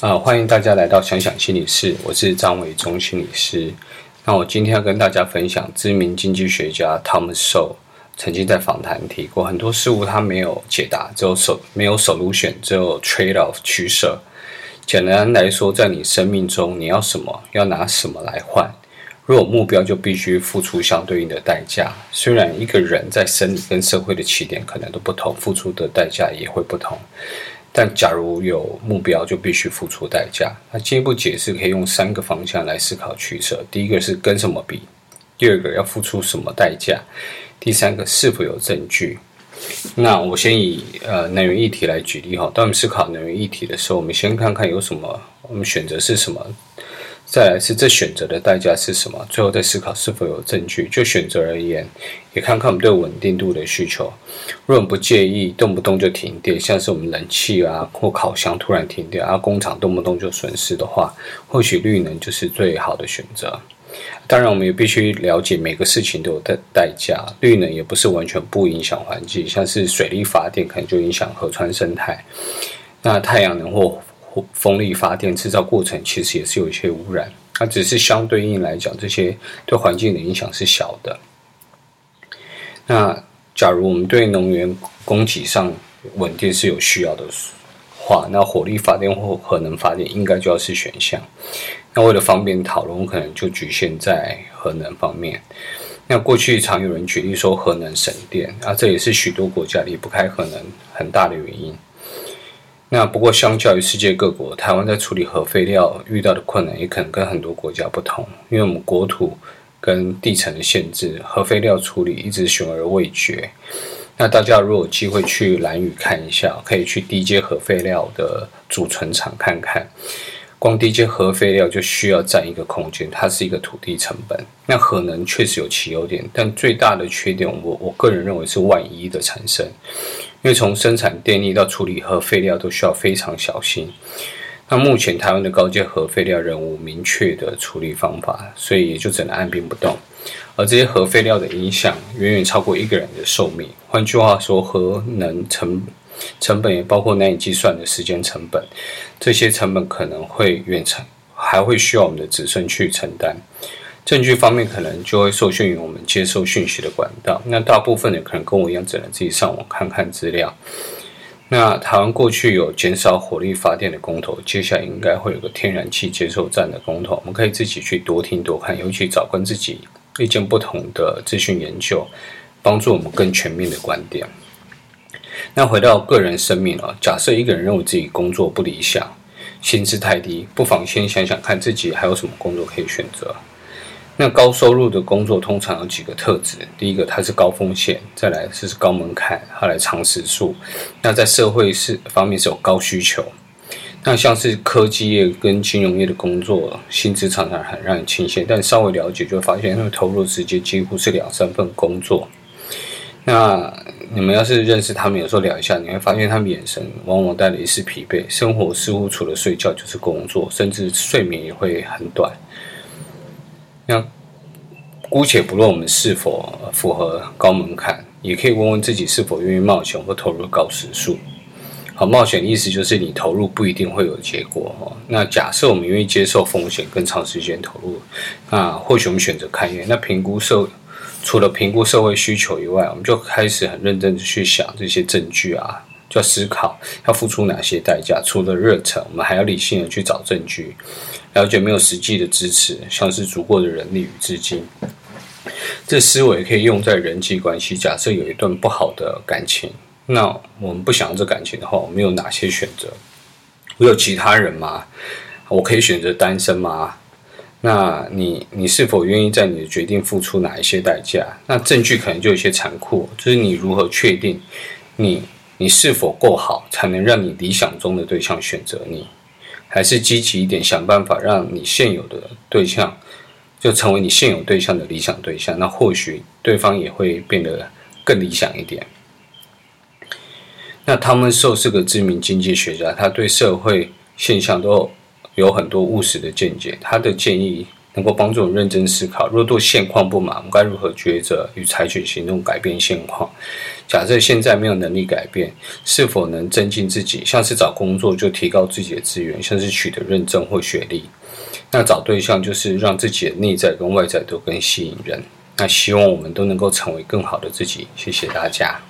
啊、呃，欢迎大家来到想想心理室，我是张伟忠心理师。那我今天要跟大家分享，知名经济学家 Tom s o 曾经在访谈提过，很多事物他没有解答，只有手没有 solution，只有 trade off 取舍。简单来说，在你生命中，你要什么，要拿什么来换。若有目标，就必须付出相对应的代价。虽然一个人在生理跟社会的起点可能都不同，付出的代价也会不同。但假如有目标，就必须付出代价。那进一步解释，可以用三个方向来思考取舍：第一个是跟什么比；第二个要付出什么代价；第三个是否有证据。那我先以呃能源议题来举例哈。当我们思考能源议题的时候，我们先看看有什么，我们选择是什么。再来是这选择的代价是什么？最后再思考是否有证据。就选择而言，也看看我们对稳定度的需求。如果我们不介意动不动就停电，像是我们冷气啊或烤箱突然停电，而、啊、工厂动不动就损失的话，或许绿能就是最好的选择。当然，我们也必须了解每个事情都有代代价。绿能也不是完全不影响环境，像是水力发电可能就影响河川生态。那太阳能或风力发电制造过程其实也是有一些污染，它只是相对应来讲，这些对环境的影响是小的。那假如我们对能源供给上稳定是有需要的话，那火力发电或核能发电应该就要是选项。那为了方便讨论，可能就局限在核能方面。那过去常有人举例说核能省电，啊，这也是许多国家离不开核能很大的原因。那不过，相较于世界各国，台湾在处理核废料遇到的困难也可能跟很多国家不同，因为我们国土跟地层的限制，核废料处理一直悬而未决。那大家如果有机会去蓝屿看一下，可以去低阶核废料的储存厂看看。光低阶核废料就需要占一个空间，它是一个土地成本。那核能确实有其优点，但最大的缺点，我我个人认为是万一的产生，因为从生产电力到处理核废料都需要非常小心。那目前台湾的高阶核废料仍无明确的处理方法，所以也就只能按兵不动。而这些核废料的影响远远超过一个人的寿命。换句话说，核能成成本也包括难以计算的时间成本，这些成本可能会远程，还会需要我们的子孙去承担。证据方面，可能就会受限于我们接受讯息的管道。那大部分的可能跟我一样，只能自己上网看看资料。那台湾过去有减少火力发电的公投，接下来应该会有个天然气接收站的公投，我们可以自己去多听多看，尤其找跟自己意见不同的资讯研究，帮助我们更全面的观点。那回到个人生命啊，假设一个人认为自己工作不理想，薪资太低，不妨先想想看自己还有什么工作可以选择。那高收入的工作通常有几个特质：第一个，它是高风险；再来是高门槛；后来长时数。那在社会是方面是有高需求。那像是科技业跟金融业的工作，薪资常常很让人倾羡，但稍微了解就会发现，他们投入的时间几乎是两三份工作。那你们要是认识他们，有时候聊一下，你会发现他们眼神往往带了一丝疲惫，生活似乎除了睡觉就是工作，甚至睡眠也会很短。那姑且不论我们是否符合高门槛，也可以问问自己是否愿意冒险或投入高时数。好，冒险意思就是你投入不一定会有结果哦。那假设我们愿意接受风险跟长时间投入，那或许我们选择开业。那评估社。除了评估社会需求以外，我们就开始很认真的去想这些证据啊，要思考要付出哪些代价。除了热忱，我们还要理性的去找证据，了解没有实际的支持，像是足够的人力与资金。这思维可以用在人际关系。假设有一段不好的感情，那我们不想要这感情的话，我们有哪些选择？我有其他人吗？我可以选择单身吗？那你你是否愿意在你的决定付出哪一些代价？那证据可能就有些残酷，就是你如何确定你你是否够好，才能让你理想中的对象选择你？还是积极一点，想办法让你现有的对象就成为你现有对象的理想对象？那或许对方也会变得更理想一点。那他们受是个知名经济学家，他对社会现象都有很多务实的见解，他的建议能够帮助我们认真思考：若对现况不满，我们该如何抉择与采取行动改变现况？假设现在没有能力改变，是否能增进自己？像是找工作就提高自己的资源，像是取得认证或学历。那找对象就是让自己的内在跟外在都更吸引人。那希望我们都能够成为更好的自己。谢谢大家。